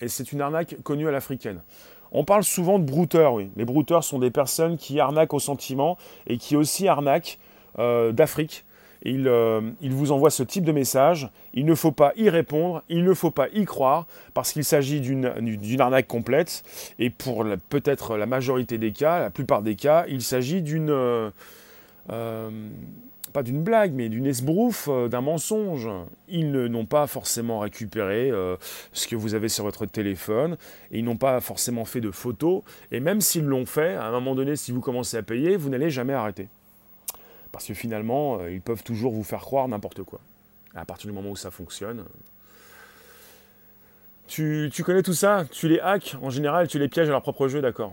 Speaker 1: et c'est une arnaque connue à l'africaine. On parle souvent de brouteurs, oui. Les brouteurs sont des personnes qui arnaquent au sentiment et qui aussi arnaquent euh, d'Afrique. Ils, euh, ils, vous envoient ce type de message. Il ne faut pas y répondre, il ne faut pas y croire, parce qu'il s'agit d'une arnaque complète. Et pour peut-être la majorité des cas, la plupart des cas, il s'agit d'une... Euh, pas d'une blague, mais d'une esbrouffe, euh, d'un mensonge. Ils n'ont pas forcément récupéré euh, ce que vous avez sur votre téléphone, et ils n'ont pas forcément fait de photos, et même s'ils l'ont fait, à un moment donné, si vous commencez à payer, vous n'allez jamais arrêter. Parce que finalement, euh, ils peuvent toujours vous faire croire n'importe quoi. À partir du moment où ça fonctionne. Tu, tu connais tout ça? Tu les hacks, en général, tu les pièges à leur propre jeu, d'accord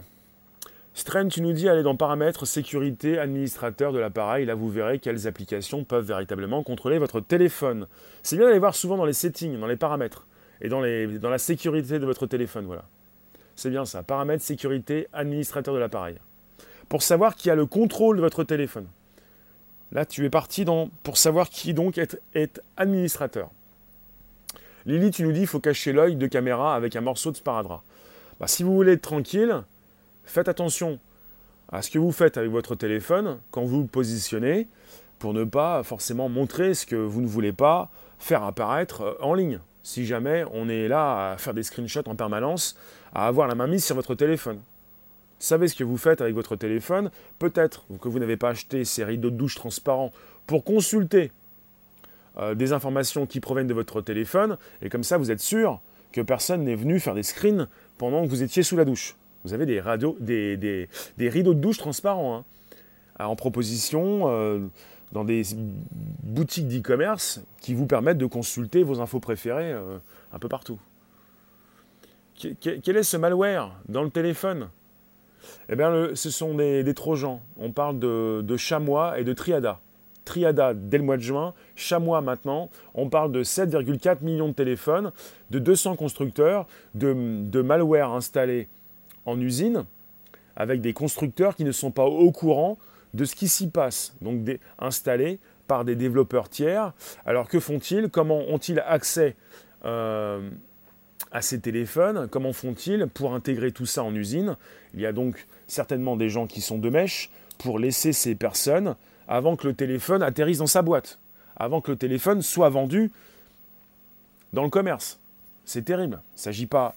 Speaker 1: Stren, tu nous dis, allez dans paramètres, sécurité, administrateur de l'appareil. Là, vous verrez quelles applications peuvent véritablement contrôler votre téléphone. C'est bien d'aller voir souvent dans les settings, dans les paramètres et dans, la sécurité de votre téléphone. Voilà. C'est bien ça. Paramètres, sécurité, administrateur de l'appareil. Pour savoir qui a le contrôle de votre téléphone. Là, tu es parti dans, pour savoir qui donc est, est administrateur. Lily, tu nous dis, il faut cacher l'œil de caméra avec un morceau de sparadrap. Bah, si vous voulez être tranquille, faites attention à ce que vous faites avec votre téléphone quand vous le positionnez pour ne pas forcément montrer ce que vous ne voulez pas faire apparaître euh, en ligne. Si jamais on est là à faire des screenshots en permanence, à avoir la main mise sur votre téléphone. Savez ce que vous faites avec votre téléphone, peut-être que vous n'avez pas acheté ces rideaux de douche transparents pour consulter euh, des informations qui proviennent de votre téléphone, et comme ça vous êtes sûr que personne n'est venu faire des screens pendant que vous étiez sous la douche. Vous avez des, des, rideaux de douche transparents hein, en proposition euh, dans des boutiques d'e-commerce qui vous permettent de consulter vos infos préférées euh, un peu partout. quel est ce malware dans le téléphone? Eh bien, ce sont des, trojans. On parle de, chamois et de triada. Triada dès le mois de juin, Chamois maintenant. On parle de 7,4 millions de téléphones, de 200 constructeurs, de, de malware installés en usine avec des constructeurs qui ne sont pas au courant de ce qui s'y passe, donc installés par des développeurs tiers. Alors que font-ils? Comment ont-ils accès euh, à ces téléphones? Comment font-ils pour intégrer tout ça en usine? Il y a donc certainement des gens qui sont de mèche pour laisser ces personnes avant que le téléphone atterrisse dans sa boîte, avant que le téléphone soit vendu dans le commerce. C'est terrible. Il s'agit pas.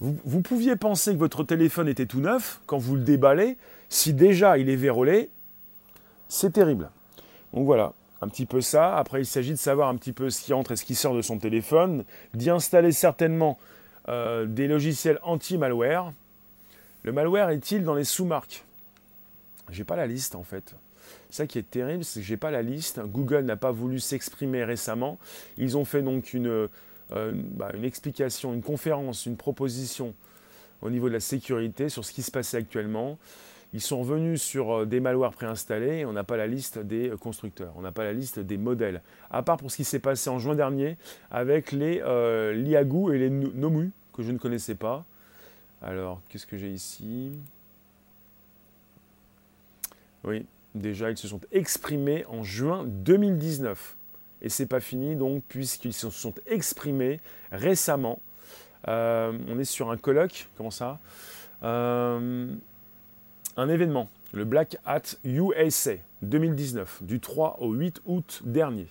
Speaker 1: Vous, pouviez penser que votre téléphone était tout neuf quand vous le déballez. Si déjà il est vérolé, c'est terrible. Donc voilà, un petit peu ça. Après, il s'agit de savoir un petit peu ce qui entre et ce qui sort de son téléphone, d'y installer certainement euh, des logiciels anti-malware. Le malware est-il dans les sous-marques? J'ai pas la liste en fait. Ça qui est terrible, c'est que j'ai pas la liste. Google n'a pas voulu s'exprimer récemment. Ils ont fait donc une, euh, bah, une explication, une conférence, une proposition au niveau de la sécurité sur ce qui se passait actuellement. Ils sont revenus sur euh, des malwares préinstallés et on n'a pas la liste des constructeurs, on n'a pas la liste des modèles. À part pour ce qui s'est passé en juin dernier avec les euh, et les Nomu, que je ne connaissais pas. Alors, qu'est-ce que j'ai ici? Oui, déjà, ils se sont exprimés en juin 2019 et c'est pas fini donc puisqu'ils se sont exprimés récemment. Euh, on est sur un colloque, comment ça? Euh, Un événement, le Black Hat USA 2019, du 3 au 8 août dernier.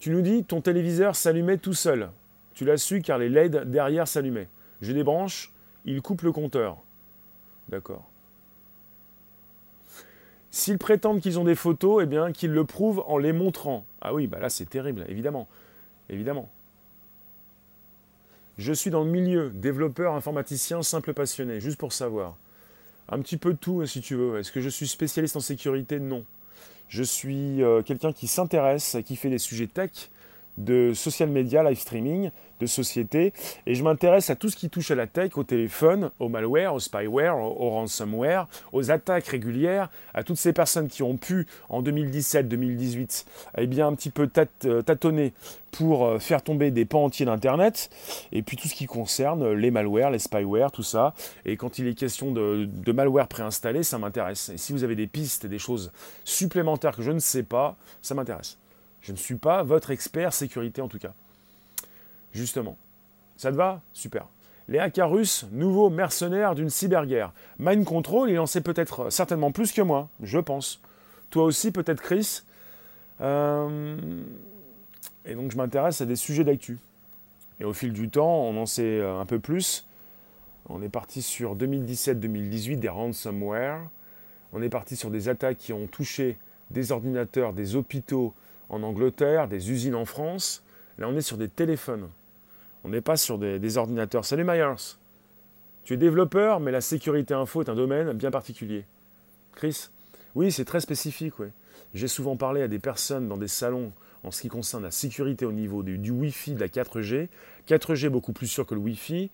Speaker 1: Tu nous dis, ton téléviseur s'allumait tout seul. Tu l'as su car les LED derrière s'allumaient. J'ai des branches, il coupe le compteur. D'accord. S'ils prétendent qu'ils ont des photos, eh bien qu'ils le prouvent en les montrant. Ah oui, bah là c'est terrible, évidemment. Évidemment. Je suis dans le milieu, développeur, informaticien, simple passionné, juste pour savoir. Un petit peu de tout, si tu veux. Est-ce que je suis spécialiste en sécurité? Non. Je suis euh, quelqu'un qui s'intéresse, qui fait des sujets tech, de social media, live streaming, de société, et je m'intéresse à tout ce qui touche à la tech, au téléphone, au malware, au spyware, au, ransomware, aux attaques régulières, à toutes ces personnes qui ont pu, en 2017-2018, eh bien un petit peu euh, tâtonner pour euh, faire tomber des pans entiers d'Internet, et puis tout ce qui concerne les malwares, les spyware, tout ça. Et quand il est question de, de malware préinstallé, ça m'intéresse. Et si vous avez des pistes, des choses supplémentaires que je ne sais pas, ça m'intéresse. Je ne suis pas votre expert sécurité en tout cas. Justement. Ça te va? Super. Les hackers russes, nouveaux mercenaires d'une cyberguerre. Mind Control, il en sait peut-être certainement plus que moi, je pense. Toi aussi, peut-être Chris. Euh, et donc je m'intéresse à des sujets d'actu. Et au fil du temps, on en sait un peu plus. On est parti sur 2017-2018, des ransomware. On est parti sur des attaques qui ont touché des ordinateurs, des hôpitaux, en Angleterre, des usines en France. Là, on est sur des téléphones. On n'est pas sur des, ordinateurs. Salut Myers. Tu es développeur, mais la sécurité info est un domaine bien particulier. Chris? Oui, c'est très spécifique. J'ai souvent parlé à des personnes dans des salons en ce qui concerne la sécurité au niveau du, Wi-Fi, de la 4G. 4G beaucoup plus sûr que le Wi-Fi.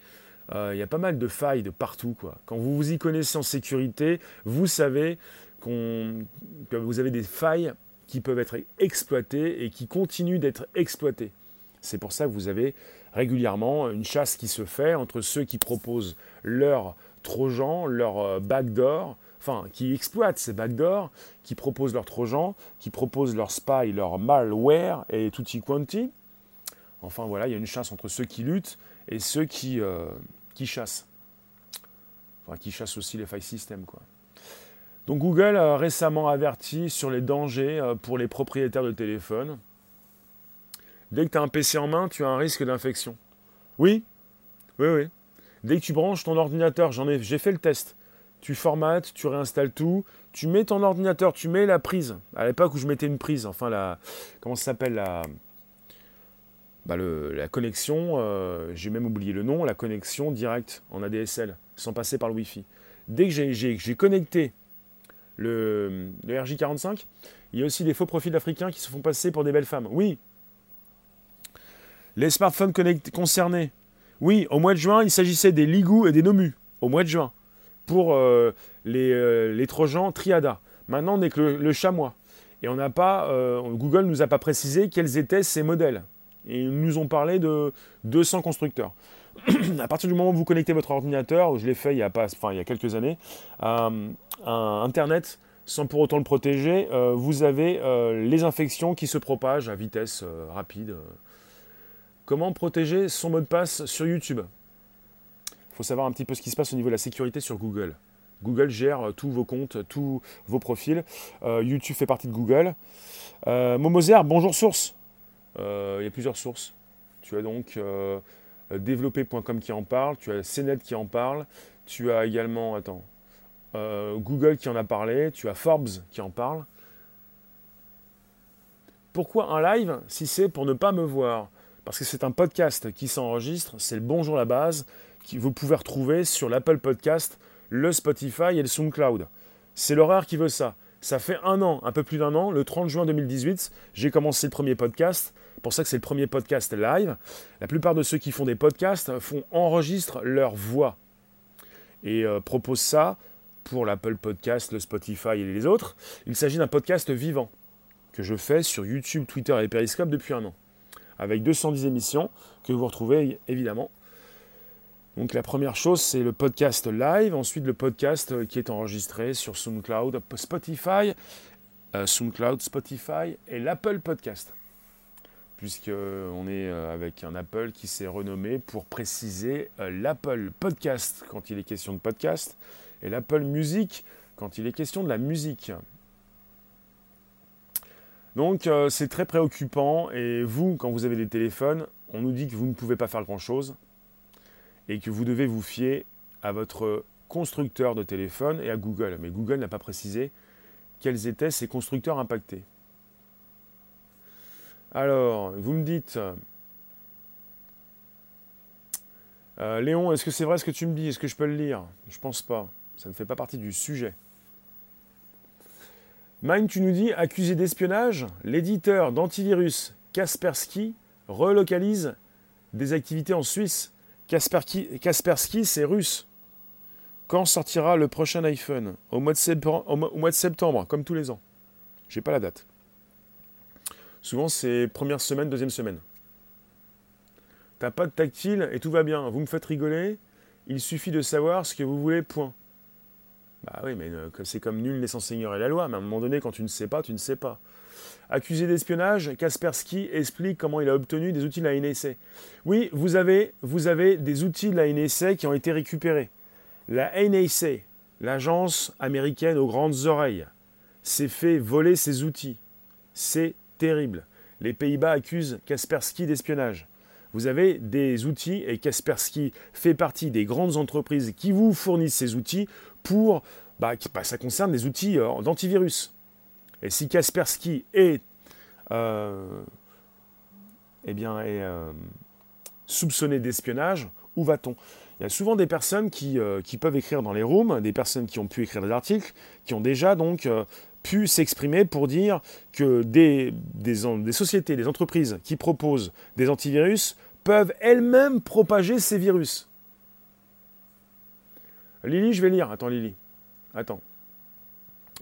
Speaker 1: Euh, il y a pas mal de failles de partout. Quand vous vous y connaissez en sécurité, vous savez que vous avez des failles qui peuvent être exploités et qui continuent d'être exploités. C'est pour ça que vous avez régulièrement une chasse qui se fait entre ceux qui proposent leur trojan, leur euh, backdoor, enfin qui exploitent ces backdoors, qui proposent leur trojan, qui proposent leur spy, leur malware et tutti quanti. Enfin voilà, il y a une chasse entre ceux qui luttent et ceux qui, euh, qui chassent. Enfin, qui chassent aussi les file systems, quoi. Donc Google a récemment averti sur les dangers euh, pour les propriétaires de téléphones. Dès que tu as un PC en main, tu as un risque d'infection. Oui, oui, oui. Dès que tu branches ton ordinateur, j'en ai, j'ai fait le test. Tu formates, tu réinstalles tout, tu mets ton ordinateur, tu mets la prise. À l'époque où je mettais une prise, enfin la, comment ça s'appelle la, bah la connexion, euh, j'ai même oublié le nom, la connexion directe en ADSL, sans passer par le Wi-Fi. Dès que j'ai connecté le, RJ45. Il y a aussi des faux profils africains qui se font passer pour des belles femmes. Oui. Les smartphones concernés. Oui, au mois de juin, il s'agissait des Ligou et des Nomu. Au mois de juin. Pour euh, les, euh, les, Trojans Triada. Maintenant, on n'est que le, chamois. Et on n'a pas, euh, Google nous a pas précisé quels étaient ces modèles. Et ils nous ont parlé de 200 constructeurs. à partir du moment où vous connectez votre ordinateur, je l'ai fait il y a, pas, enfin, il y a quelques années, à, Internet, sans pour autant le protéger, euh, vous avez euh, les infections qui se propagent à vitesse euh, rapide. Comment protéger son mot de passe sur YouTube? Il faut savoir un petit peu ce qui se passe au niveau de la sécurité sur Google. Google gère tous vos comptes, tous vos profils. YouTube fait partie de Google. Momoser, bonjour source. Il y a plusieurs sources. Tu as donc développé.com qui en parle, tu as CNET qui en parle, tu as également, attends, Google qui en a parlé, tu as Forbes qui en parle. Pourquoi un live si c'est pour ne pas me voir? Parce que c'est un podcast qui s'enregistre, c'est le Bonjour la base, que vous pouvez retrouver sur l'Apple Podcast, le Spotify et le SoundCloud. C'est l'horaire qui veut ça. Ça fait un an, un peu plus d'un an, le 30 juin 2018, j'ai commencé le premier podcast. Pour ça que c'est le premier podcast live. La plupart de ceux qui font des podcasts font enregistrent leur voix et euh, proposent ça pour l'Apple Podcast, le Spotify et les autres. Il s'agit d'un podcast vivant que je fais sur YouTube, Twitter et Periscope depuis un an, avec 210 émissions que vous retrouvez évidemment. Donc la première chose, c'est le podcast live, ensuite le podcast qui est enregistré sur SoundCloud, Spotify, euh, SoundCloud, Spotify et l'Apple Podcast. Puisqu'on est euh, avec un Apple qui s'est renommé pour préciser euh, l'Apple Podcast quand il est question de podcast et l'Apple Music quand il est question de la musique. Donc euh, c'est très préoccupant et vous, quand vous avez des téléphones, on nous dit que vous ne pouvez pas faire grand-chose et que vous devez vous fier à votre constructeur de téléphone et à Google. Mais Google n'a pas précisé quels étaient ces constructeurs impactés. Alors, vous me dites, euh, Léon, est-ce que c'est vrai ce que tu me dis? Est-ce que je peux le lire? Je pense pas. Ça ne fait pas partie du sujet. Mine, tu nous dis, accusé d'espionnage, l'éditeur d'antivirus Kaspersky relocalise des activités en Suisse. Kaspersky, c'est russe. Quand sortira le prochain iPhone? Au mois, de septembre, au mois de septembre, comme tous les ans. J'ai pas la date. Souvent, c'est première semaine, deuxième semaine. T'as pas de tactile et tout va bien. Vous me faites rigoler. Il suffit de savoir ce que vous voulez, point. Bah oui, mais euh, c'est comme nul n'est sans ignorer la loi, mais à un moment donné, quand tu ne sais pas, tu ne sais pas. Accusé d'espionnage, Kaspersky explique comment il a obtenu des outils de la NSA. Oui, vous avez, vous avez des outils de la NSA qui ont été récupérés. La NSA, l'agence américaine aux grandes oreilles, s'est fait voler ses outils. C'est terrible. Les Pays-Bas accusent Kaspersky d'espionnage. Vous avez des outils et Kaspersky fait partie des grandes entreprises qui vous fournissent ces outils pour, bah, bah, ça concerne des outils euh, d'antivirus. Et si Kaspersky est, euh, eh bien, euh, soupçonné d'espionnage, où va-t-on? Il y a souvent des personnes qui, qui, peuvent écrire dans les rooms, des personnes qui ont pu écrire des articles, qui ont déjà donc pu s'exprimer pour dire que des, des, sociétés, des entreprises qui proposent des antivirus peuvent elles-mêmes propager ces virus. Lily, je vais lire. Attends, Lily. Attends.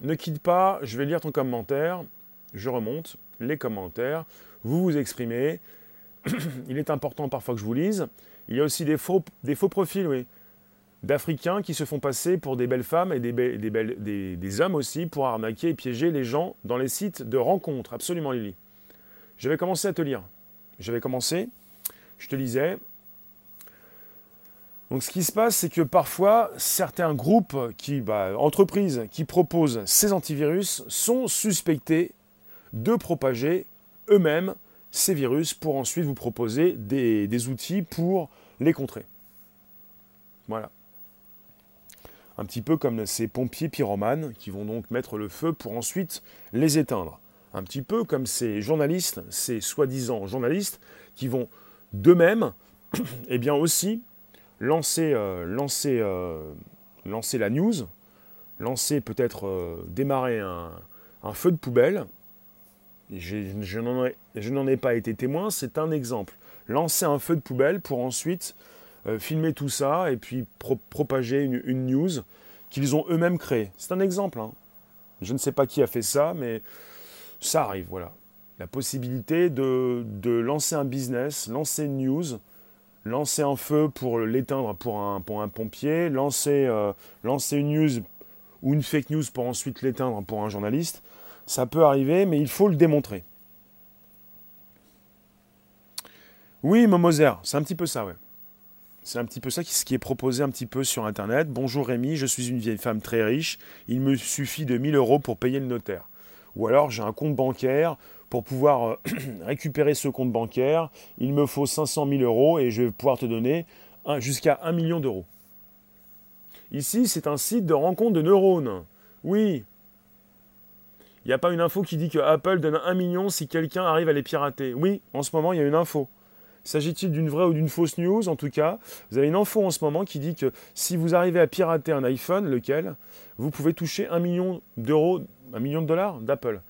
Speaker 1: Ne quitte pas, je vais lire ton commentaire. Je remonte les commentaires. Vous vous exprimez. Il est important parfois que je vous lise. Il y a aussi des faux, des faux profils, oui, d'Africains qui se font passer pour des belles femmes et des, hommes aussi pour arnaquer et piéger les gens dans les sites de rencontres. Absolument, Lily. Je vais commencer à te lire. Je vais commencer. Je te lisais. Donc ce qui se passe, c'est que parfois, certains groupes, qui, bah, entreprises qui proposent ces antivirus sont suspectés de propager eux-mêmes ces virus pour ensuite vous proposer des outils pour les contrer. Voilà. Un petit peu comme ces pompiers pyromanes qui vont donc mettre le feu pour ensuite les éteindre. Un petit peu comme ces journalistes, ces soi-disant journalistes qui vont d'eux-mêmes, eh bien aussi lancer, euh, lancer, euh, lancer la news, lancer peut-être euh, démarrer un, feu de poubelle. je n'en ai, pas été témoin, c'est un exemple. Lancer un feu de poubelle pour ensuite filmer tout ça et puis propager une, news qu'ils ont eux-mêmes créée. C'est un exemple. Hein. Je ne sais pas qui a fait ça, mais ça arrive, voilà. La possibilité de, lancer un business, lancer une news, lancer un feu pour l'éteindre pour un, pour pompier, lancer, euh, lancer une news ou une fake news pour ensuite l'éteindre pour un journaliste, ça peut arriver, mais il faut le démontrer. Oui, Momoser, c'est un petit peu ça, ouais. C'est un petit peu ça qui est proposé un petit peu sur Internet. Bonjour Rémi, je suis une vieille femme très riche. Il me suffit de 1000 euros pour payer le notaire. Ou alors j'ai un compte bancaire. Pour pouvoir euh, récupérer ce compte bancaire, il me faut 500 000 euros et je vais pouvoir te donner jusqu'à 1 million d'euros. Ici, c'est un site de rencontre de neurones. Oui. Il n'y a pas une info qui dit que Apple donne 1 million si quelqu'un arrive à les pirater. Oui, en ce moment, il y a une info. S'agit-il d'une vraie ou d'une fausse news En tout cas, vous avez une info en ce moment qui dit que si vous arrivez à pirater un iPhone, lequel, vous pouvez toucher un million d'euros, un million de dollars d'Apple.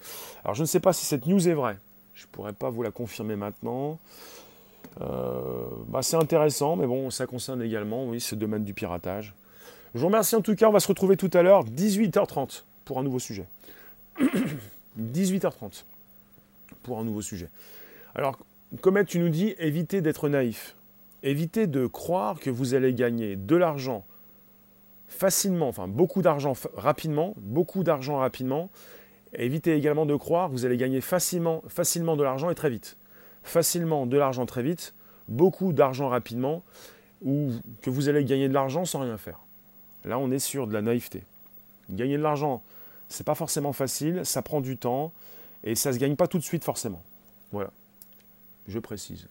Speaker 1: Alors je ne sais pas si cette news est vraie. Je ne pourrais pas vous la confirmer maintenant. Euh, bah, c'est intéressant, mais bon, ça concerne également, oui, ce domaine du piratage. Je vous remercie en tout cas. On va se retrouver tout à l'heure, 18h30, pour un nouveau sujet. 18h30 pour un nouveau sujet. Alors, Comet, tu nous dis évitez d'être naïf. Évitez de croire que vous allez gagner de l'argent facilement, enfin beaucoup d'argent rapidement, beaucoup d'argent rapidement. Évitez également de croire que vous allez gagner facilement, facilement de l'argent et très vite. Facilement de l'argent très vite, beaucoup d'argent rapidement, ou que vous allez gagner de l'argent sans rien faire. Là, on est sur de la naïveté. Gagner de l'argent, c'est pas forcément facile, ça prend du temps et ça se gagne pas tout de suite forcément. Voilà. Je précise.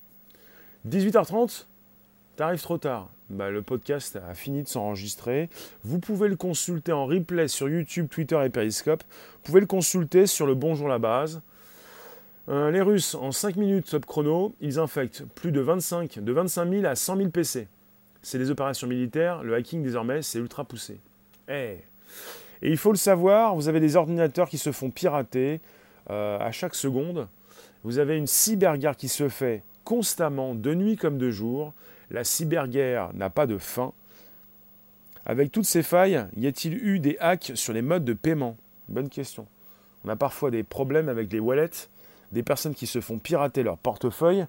Speaker 1: 18h30, t'arrives trop tard. Bah, le podcast a fini de s'enregistrer. Vous pouvez le consulter en replay sur YouTube, Twitter et Periscope. Vous pouvez le consulter sur le Bonjour la base. Euh, les Russes, en 5 minutes top chrono, ils infectent plus de 25, de 25 000 à 100 000 PC. C'est des opérations militaires. Le hacking, désormais, c'est ultra poussé. Eh. Et il faut le savoir, vous avez des ordinateurs qui se font pirater euh, à chaque seconde. Vous avez une cyberguerre qui se fait constamment, de nuit comme de jour. La cyberguerre n'a pas de fin. Avec toutes ces failles, y a-t-il eu des hacks sur les modes de paiement? Bonne question. On a parfois des problèmes avec les wallets, des personnes qui se font pirater leur portefeuille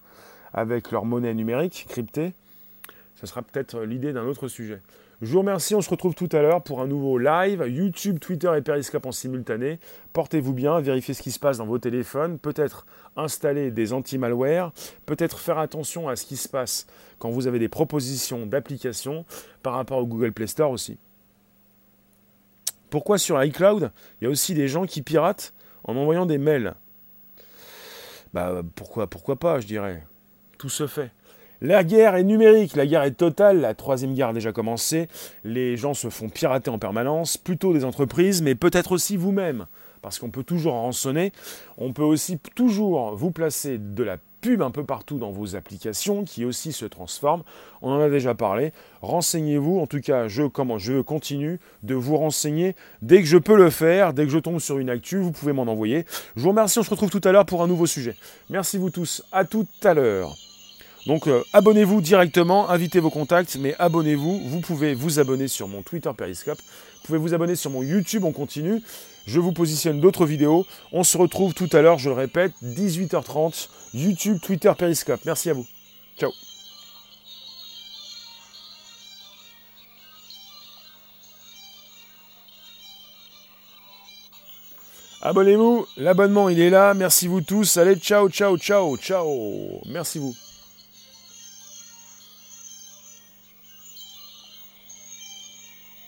Speaker 1: avec leur monnaie numérique cryptée. Ce sera peut-être l'idée d'un autre sujet. Je vous remercie, on se retrouve tout à l'heure pour un nouveau live, YouTube, Twitter et Periscope en simultané. Portez-vous bien, vérifiez ce qui se passe dans vos téléphones, peut-être installer des anti-malware, peut-être faire attention à ce qui se passe quand vous avez des propositions d'applications par rapport au Google Play Store aussi. Pourquoi sur iCloud, il y a aussi des gens qui piratent en envoyant des mails? Bah pourquoi, pourquoi pas, je dirais. Tout se fait. La guerre est numérique, la guerre est totale, la troisième guerre a déjà commencé, les gens se font pirater en permanence, plutôt des entreprises, mais peut-être aussi vous-même, parce qu'on peut toujours rançonner, on peut aussi toujours vous placer de la pub un peu partout dans vos applications qui aussi se transforment. On en a déjà parlé. Renseignez-vous. En tout cas, je, je continue de vous renseigner dès que je peux le faire. Dès que je tombe sur une actu, vous pouvez m'en envoyer. Je vous remercie. On se retrouve tout à l'heure pour un nouveau sujet. Merci vous tous. À tout à l'heure. Donc euh, abonnez-vous directement, invitez vos contacts, mais abonnez-vous. Vous pouvez vous abonner sur mon Twitter Periscope. Vous pouvez vous abonner sur mon YouTube, on continue. Je vous positionne d'autres vidéos. On se retrouve tout à l'heure, je le répète, 18h30, YouTube, Twitter, Periscope. Merci à vous. Ciao. Abonnez-vous, l'abonnement il est là, merci vous tous, allez ciao ciao ciao ciao, merci vous.